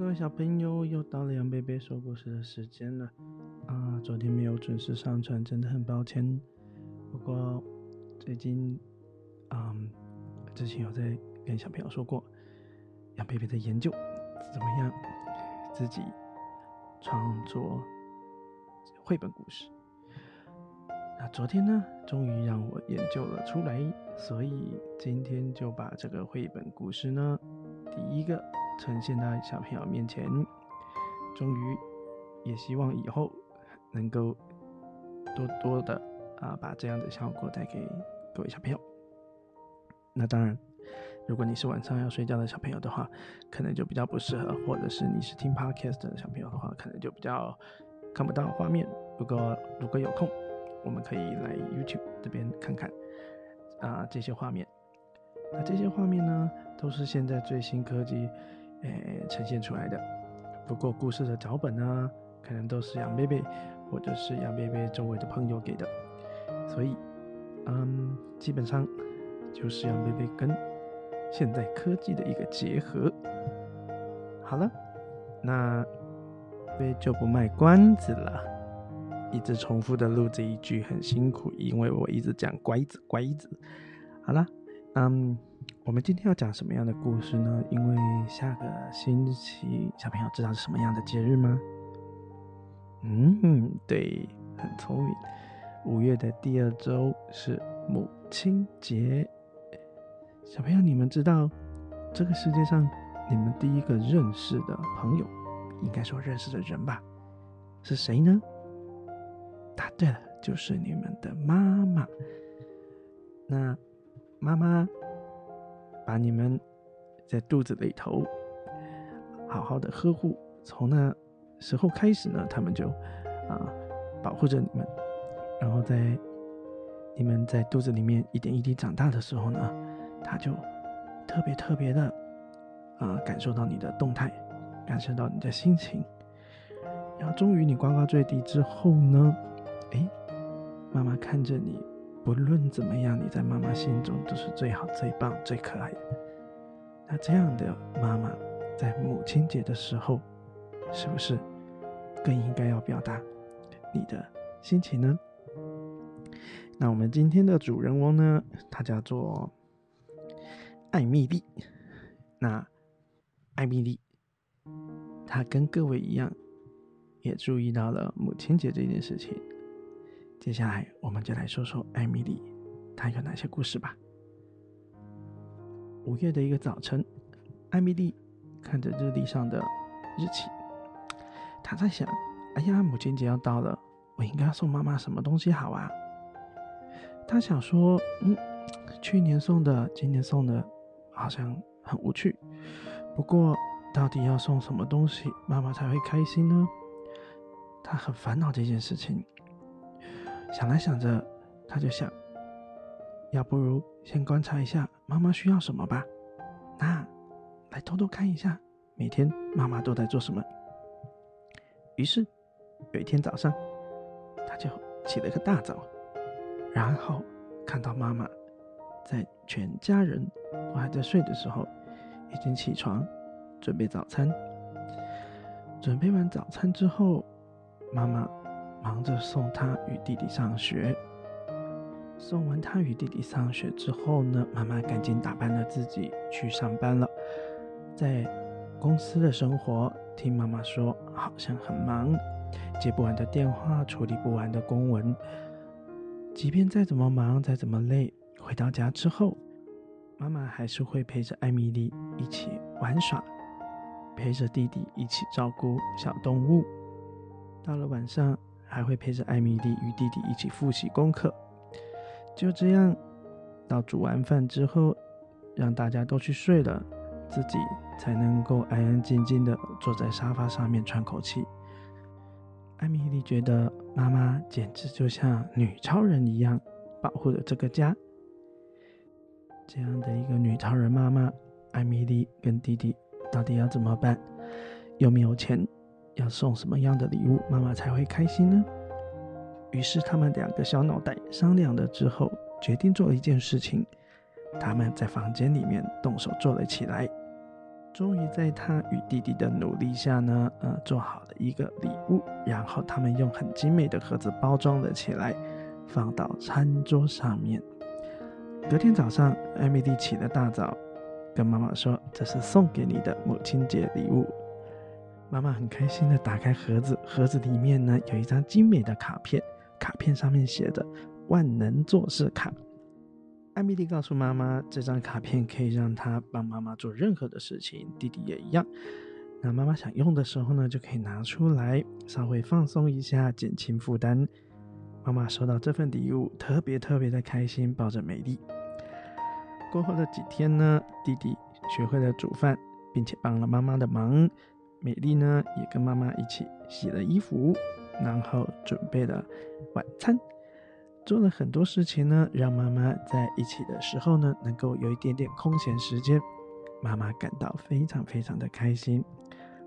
各位小朋友，又到了杨贝贝说故事的时间了啊！昨天没有准时上传，真的很抱歉。不过最近，嗯，之前有在跟小朋友说过，杨贝贝的研究怎么样？自己创作绘本故事。那昨天呢，终于让我研究了出来，所以今天就把这个绘本故事呢，第一个。呈现在小朋友面前，终于也希望以后能够多多的啊，把这样的效果带给各位小朋友。那当然，如果你是晚上要睡觉的小朋友的话，可能就比较不适合；或者是你是听 podcast 的小朋友的话，可能就比较看不到画面。不过如果有空，我们可以来 YouTube 这边看看啊这些画面。那这些画面呢，都是现在最新科技。诶，呈现出来的。不过故事的脚本呢，可能都是杨贝贝或者是杨贝贝周围的朋友给的，所以，嗯，基本上就是杨贝贝跟现在科技的一个结合。好了，那贝就不卖关子了，一直重复的录这一句很辛苦，因为我一直讲乖子乖子。好了，嗯。我们今天要讲什么样的故事呢？因为下个星期小朋友知道是什么样的节日吗？嗯，对，很聪明。五月的第二周是母亲节。小朋友，你们知道这个世界上你们第一个认识的朋友，应该说认识的人吧，是谁呢？答对了，就是你们的妈妈。那妈妈。把你们在肚子里头好好的呵护，从那时候开始呢，他们就啊保护着你们，然后在你们在肚子里面一点一滴长大的时候呢，他就特别特别的啊感受到你的动态，感受到你的心情，然后终于你呱呱坠地之后呢，哎，妈妈看着你。不论怎么样，你在妈妈心中都是最好、最棒、最可爱的。那这样的妈妈，在母亲节的时候，是不是更应该要表达你的心情呢？那我们今天的主人翁呢，他叫做艾米丽。那艾米丽，她跟各位一样，也注意到了母亲节这件事情。接下来，我们就来说说艾米丽，她有哪些故事吧。五月的一个早晨，艾米丽看着日历上的日期，她在想：“哎呀，母亲节要到了，我应该送妈妈什么东西好啊？”她想说：“嗯，去年送的，今年送的，好像很无趣。不过，到底要送什么东西，妈妈才会开心呢？”她很烦恼这件事情。想来想着，他就想，要不如先观察一下妈妈需要什么吧。那来偷偷看一下，每天妈妈都在做什么。于是有一天早上，他就起了个大早，然后看到妈妈在全家人都还在睡的时候，已经起床准备早餐。准备完早餐之后，妈妈。忙着送他与弟弟上学。送完他与弟弟上学之后呢，妈妈赶紧打扮了自己去上班了。在公司的生活，听妈妈说，好像很忙，接不完的电话，处理不完的公文。即便再怎么忙，再怎么累，回到家之后，妈妈还是会陪着艾米丽一起玩耍，陪着弟弟一起照顾小动物。到了晚上。还会陪着艾米丽与弟弟一起复习功课，就这样，到煮完饭之后，让大家都去睡了，自己才能够安安静静的坐在沙发上面喘口气。艾米丽觉得妈妈简直就像女超人一样，保护着这个家。这样的一个女超人妈妈，艾米丽跟弟弟到底要怎么办？有没有钱？要送什么样的礼物，妈妈才会开心呢？于是他们两个小脑袋商量了之后，决定做一件事情。他们在房间里面动手做了起来。终于在他与弟弟的努力下呢，呃，做好了一个礼物，然后他们用很精美的盒子包装了起来，放到餐桌上面。隔天早上，艾米丽起了大早，跟妈妈说：“这是送给你的母亲节礼物。”妈妈很开心的打开盒子，盒子里面呢有一张精美的卡片，卡片上面写着“万能做事卡”。艾米丽告诉妈妈，这张卡片可以让她帮妈妈做任何的事情，弟弟也一样。那妈妈想用的时候呢，就可以拿出来，稍微放松一下，减轻负担。妈妈收到这份礼物，特别特别的开心，抱着美丽。过后的几天呢，弟弟学会了煮饭，并且帮了妈妈的忙。美丽呢，也跟妈妈一起洗了衣服，然后准备了晚餐，做了很多事情呢，让妈妈在一起的时候呢，能够有一点点空闲时间。妈妈感到非常非常的开心，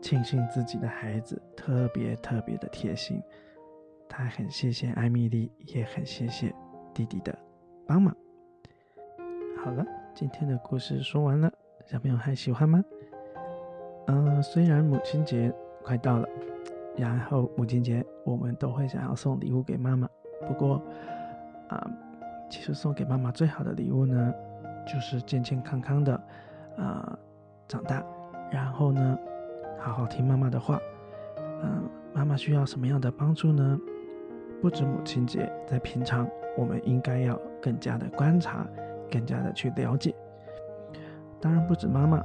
庆幸自己的孩子特别特别的贴心。她很谢谢艾米丽，也很谢谢弟弟的帮忙。好了，今天的故事说完了，小朋友还喜欢吗？嗯，虽然母亲节快到了，然后母亲节我们都会想要送礼物给妈妈。不过，啊，其实送给妈妈最好的礼物呢，就是健健康康的，啊，长大，然后呢，好好听妈妈的话。嗯，妈妈需要什么样的帮助呢？不止母亲节，在平常我们应该要更加的观察，更加的去了解。当然，不止妈妈，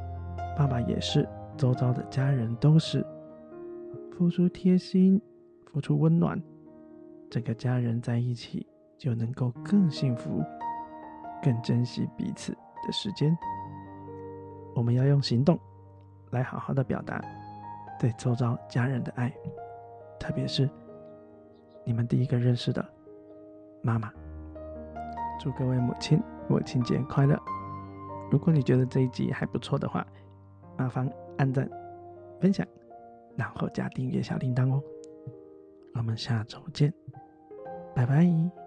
爸爸也是。周遭的家人都是付出贴心、付出温暖，整个家人在一起就能够更幸福、更珍惜彼此的时间。我们要用行动来好好的表达对周遭家人的爱，特别是你们第一个认识的妈妈。祝各位母亲母亲节快乐！如果你觉得这一集还不错的话，麻烦。按赞、分享，然后加订阅小铃铛哦。我们下周见，拜拜。